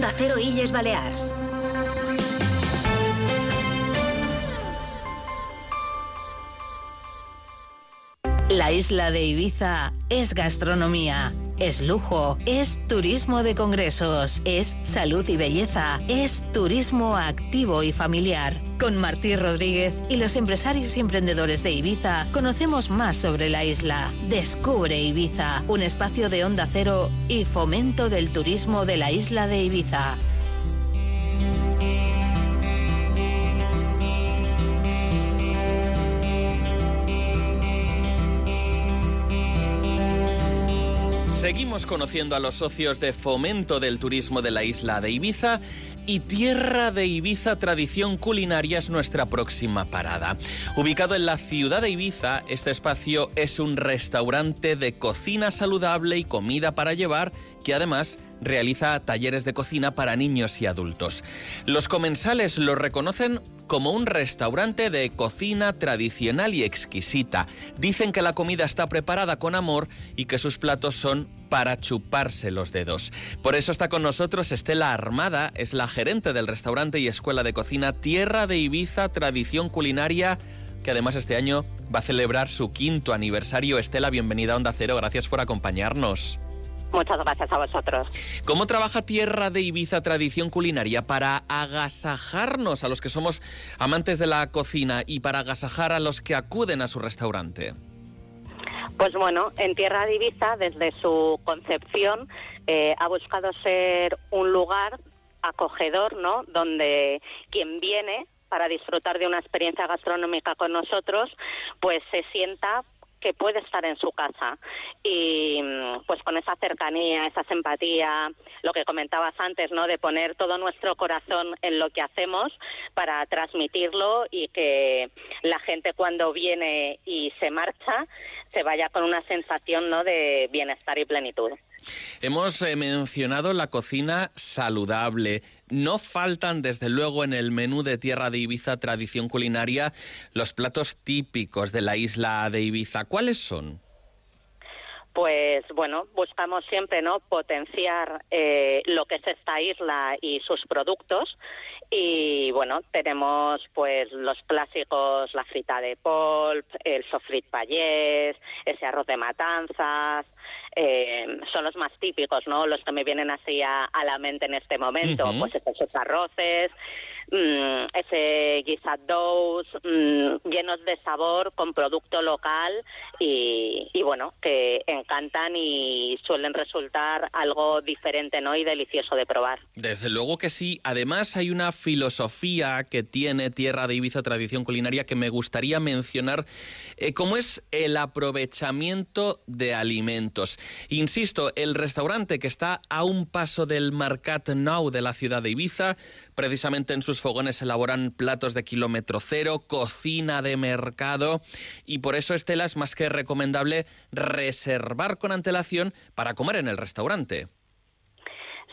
Onda Cero Illes Balears. La isla de Ibiza es gastronomía, es lujo, es turismo de congresos, es salud y belleza, es turismo activo y familiar. Con Martí Rodríguez y los empresarios y emprendedores de Ibiza conocemos más sobre la isla. Descubre Ibiza, un espacio de onda cero y fomento del turismo de la isla de Ibiza. Seguimos conociendo a los socios de Fomento del Turismo de la isla de Ibiza y Tierra de Ibiza Tradición Culinaria es nuestra próxima parada. Ubicado en la ciudad de Ibiza, este espacio es un restaurante de cocina saludable y comida para llevar que además realiza talleres de cocina para niños y adultos. Los comensales lo reconocen como un restaurante de cocina tradicional y exquisita. Dicen que la comida está preparada con amor y que sus platos son para chuparse los dedos. Por eso está con nosotros Estela Armada, es la gerente del restaurante y escuela de cocina Tierra de Ibiza Tradición Culinaria que además este año va a celebrar su quinto aniversario. Estela, bienvenida a Onda Cero, gracias por acompañarnos. Muchas gracias a vosotros. ¿Cómo trabaja Tierra de Ibiza Tradición Culinaria para agasajarnos a los que somos amantes de la cocina y para agasajar a los que acuden a su restaurante? Pues bueno, en Tierra de Ibiza, desde su concepción, eh, ha buscado ser un lugar acogedor, ¿no? Donde quien viene para disfrutar de una experiencia gastronómica con nosotros, pues se sienta que puede estar en su casa y mm, pues con esa cercanía, esa simpatía, lo que comentabas antes, ¿no? De poner todo nuestro corazón en lo que hacemos para transmitirlo y que la gente cuando viene y se marcha se vaya con una sensación, ¿no? De bienestar y plenitud. Hemos eh, mencionado la cocina saludable. No faltan, desde luego, en el menú de Tierra de Ibiza Tradición Culinaria los platos típicos de la isla de Ibiza. ¿Cuáles son? Pues bueno, buscamos siempre no potenciar eh, lo que es esta isla y sus productos. Y bueno, tenemos pues los clásicos, la frita de polp, el sofrit payés, ese arroz de matanzas, eh, son los más típicos, ¿no? Los que me vienen así a, la mente en este momento, pues esos arroces, Mm, ese guisados mm, llenos de sabor con producto local y, bueno, que encantan y suelen resultar algo diferente ¿no? y delicioso de probar. Desde luego que sí. Además hay una filosofía que tiene Tierra de Ibiza Tradición Culinaria que me gustaría mencionar, eh, como es el aprovechamiento de alimentos. Insisto, el restaurante que está a un paso del Marcat Now de la ciudad de Ibiza, precisamente en sus fogones elaboran platos de kilómetro cero, cocina de mercado y por eso Estela es más que recomendable reservar con antelación para comer en el restaurante.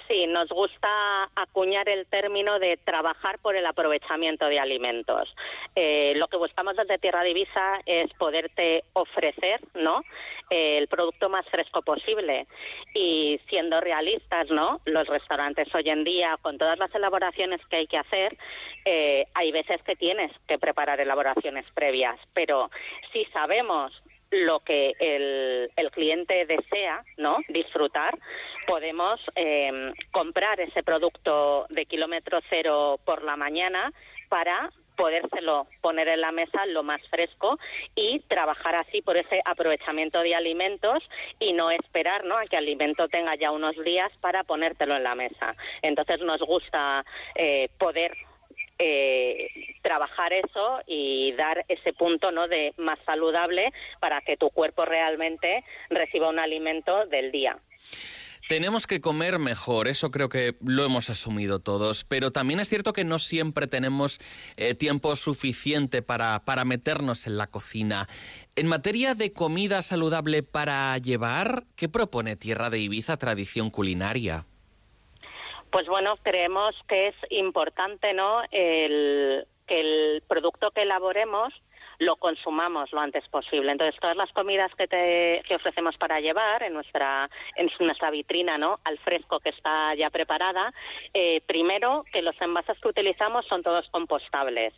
Sí, nos gusta acuñar el término de trabajar por el aprovechamiento de alimentos. Eh, lo que buscamos desde Tierra Divisa es poderte ofrecer, ¿no? el producto más fresco posible y siendo realistas, ¿no? Los restaurantes hoy en día, con todas las elaboraciones que hay que hacer, eh, hay veces que tienes que preparar elaboraciones previas, pero si sabemos lo que el, el, cliente desea no disfrutar podemos eh, comprar ese producto de kilómetro cero por la mañana para podérselo poner en la mesa lo más fresco y trabajar así por ese aprovechamiento de alimentos y no esperar ¿no? a que el alimento tenga ya unos días para ponértelo en la mesa. Entonces nos gusta eh, poder eh, trabajar eso y dar ese punto no de más saludable para que tu cuerpo realmente reciba un alimento del día. Tenemos que comer mejor, eso creo que lo hemos asumido todos, pero también es cierto que no siempre tenemos eh, tiempo suficiente para, para meternos en la cocina. En materia de comida saludable para llevar, ¿qué propone Tierra de Ibiza Tradición Culinaria? Pues bueno, creemos que es importante ¿no? el, que el producto que elaboremos lo consumamos lo antes posible. Entonces, todas las comidas que, te, que ofrecemos para llevar en nuestra, en nuestra vitrina, ¿no? Al fresco que está ya preparada, eh, primero que los envases que utilizamos son todos compostables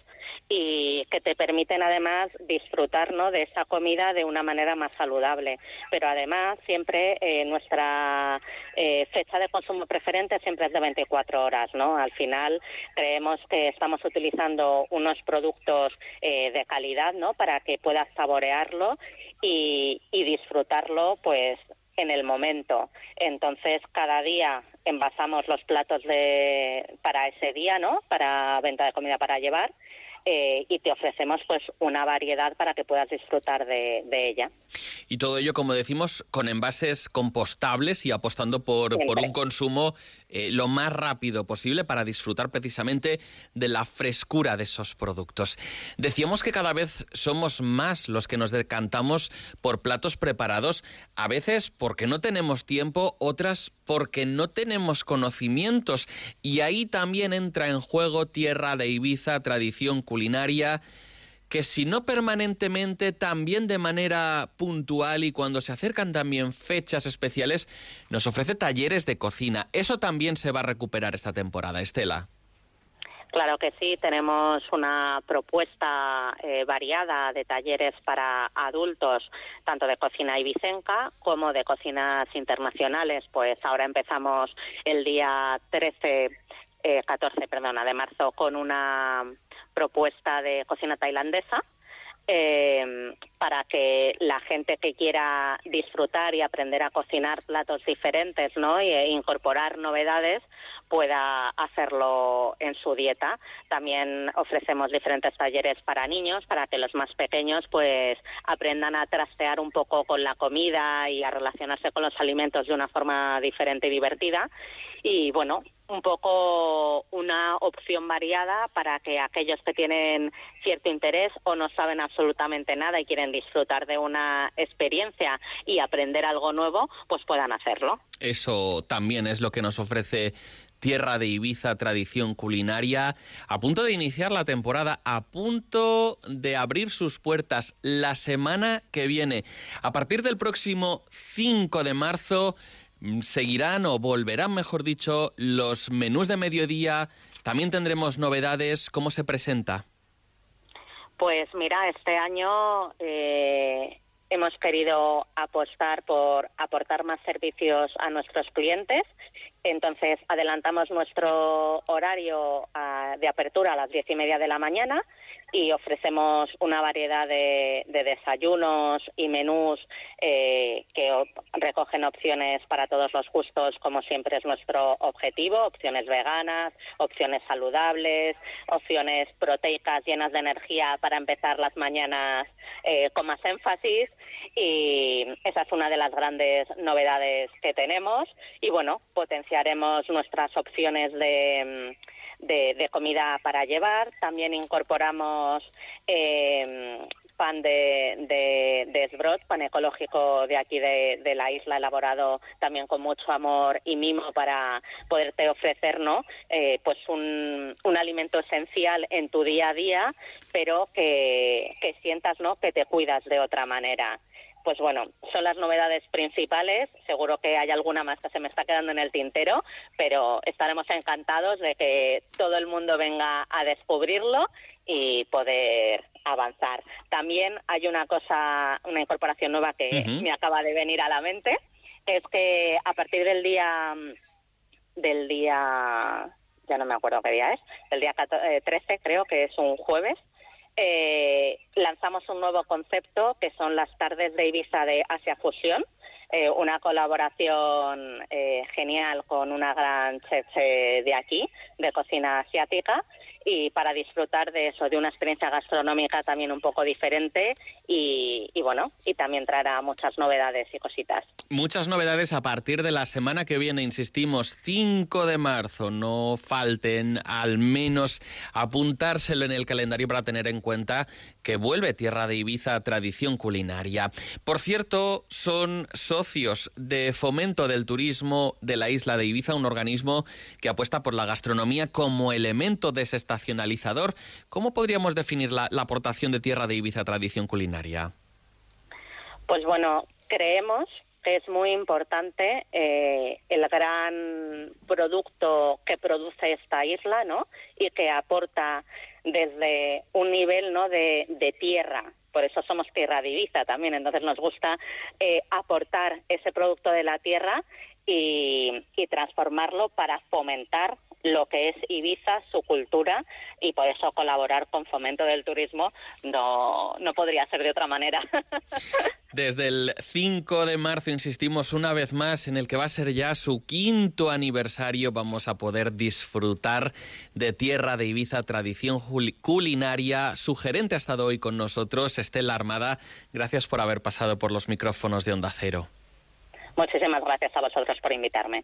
y que te permiten además disfrutar ¿no? de esa comida de una manera más saludable. Pero además siempre eh, nuestra eh, fecha de consumo preferente siempre es de 24 horas. ¿no? Al final creemos que estamos utilizando unos productos eh, de calidad ¿no? para que puedas saborearlo y, y disfrutarlo pues en el momento. Entonces, cada día envasamos los platos de, para ese día, ¿no? Para venta de comida para llevar eh, y te ofrecemos pues una variedad para que puedas disfrutar de, ella. Y todo ello, como decimos, con envases compostables y apostando por, por un consumo eh, lo más rápido posible para disfrutar precisamente de la frescura de esos productos. Decíamos que cada vez somos más los que nos decantamos por platos preparados, a veces porque no tenemos tiempo, otras porque no tenemos conocimientos. Y ahí también entra en juego tierra de Ibiza, tradición culinaria que si no permanentemente, también de manera puntual y cuando se acercan también fechas especiales, nos ofrece talleres de cocina. Eso también se va a recuperar esta temporada, Estela. Claro que sí, tenemos una propuesta eh, variada de talleres para adultos, tanto de cocina ibicenca como de cocinas internacionales. Pues ahora empezamos el día 13, 14, eh, perdona, de marzo con una propuesta de cocina tailandesa eh, para que la gente que quiera disfrutar y aprender a cocinar platos diferentes ¿no? e incorporar novedades pueda hacerlo en su dieta. También ofrecemos diferentes talleres para niños para que los más pequeños pues aprendan a trastear un poco con la comida y a relacionarse con los alimentos de una forma diferente y divertida. Y bueno, un poco una opción variada para que aquellos que tienen cierto interés o no saben absolutamente nada y quieren disfrutar de una experiencia y aprender algo nuevo, pues puedan hacerlo. Eso también es lo que nos ofrece Tierra de Ibiza, tradición culinaria, a punto de iniciar la temporada, a punto de abrir sus puertas la semana que viene. A partir del próximo 5 de marzo seguirán o volverán, mejor dicho, los menús de mediodía. También tendremos novedades. ¿Cómo se presenta? Pues mira, este año eh, hemos querido apostar por aportar más servicios a nuestros clientes. Entonces adelantamos nuestro horario ah, de apertura a las diez y media de la mañana y ofrecemos una variedad de, desayunos y menús eh, que recogen opciones para todos los gustos, como siempre es nuestro objetivo, opciones veganas, opciones saludables, opciones proteicas llenas de energía para empezar las mañanas eh, con más énfasis. Y esa es una de las grandes novedades que tenemos. Y bueno, potenciaremos nuestras opciones de de, comida para llevar. También incorporamos eh, pan de, de, Esbrot, pan ecológico de aquí de, la isla, elaborado también con mucho amor y mimo para poderte ofrecer ¿no? Eh, pues un, un, alimento esencial en tu día a día, pero que, que sientas ¿no? que te cuidas de otra manera pues bueno, son las novedades principales. Seguro que hay alguna más que se me está quedando en el tintero, pero estaremos encantados de que todo el mundo venga a descubrirlo y poder avanzar. También hay una cosa, una incorporación nueva que me acaba de venir a la mente, es que a partir del día del día ya no me acuerdo qué día es, del día 13 eh, creo que es un jueves, eh, lanzamos un nuevo concepto que son las tardes de Ibiza de Asia Fusión, eh, una colaboración eh, genial con una gran chef de aquí, de cocina asiática, y para disfrutar de eso, de una experiencia gastronómica también un poco diferente y, bueno, y también traerá muchas novedades y cositas. Muchas novedades a partir de la semana que viene, insistimos, 5 de marzo, no falten al menos apuntárselo en el calendario para tener en cuenta que vuelve Tierra de Ibiza tradición culinaria. Por cierto, son socios de fomento del turismo de la isla de Ibiza, un organismo que apuesta por la gastronomía como elemento de desestacionalizador. ¿Cómo podríamos definir la, aportación de Tierra de Ibiza tradición culinaria? Pues bueno, creemos que es muy importante eh, el gran producto que produce esta isla, ¿no? Y que aporta desde un nivel, ¿no? De, de tierra. Por eso somos tierra de Ibiza también. Entonces nos gusta eh, aportar ese producto de la tierra y, transformarlo para fomentar lo que es Ibiza, su cultura, y por eso colaborar con Fomento del Turismo no, no podría ser de otra manera. Desde el 5 de marzo, insistimos una vez más, en el que va a ser ya su quinto aniversario, vamos a poder disfrutar de Tierra de Ibiza, tradición culinaria. Su gerente ha estado hoy con nosotros, Estela Armada. Gracias por haber pasado por los micrófonos de Onda Cero. Muchísimas gracias a vosotros por invitarme.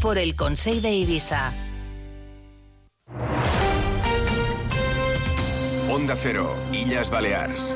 por el Consejo de Ibiza. Onda Cero, Illas Balears.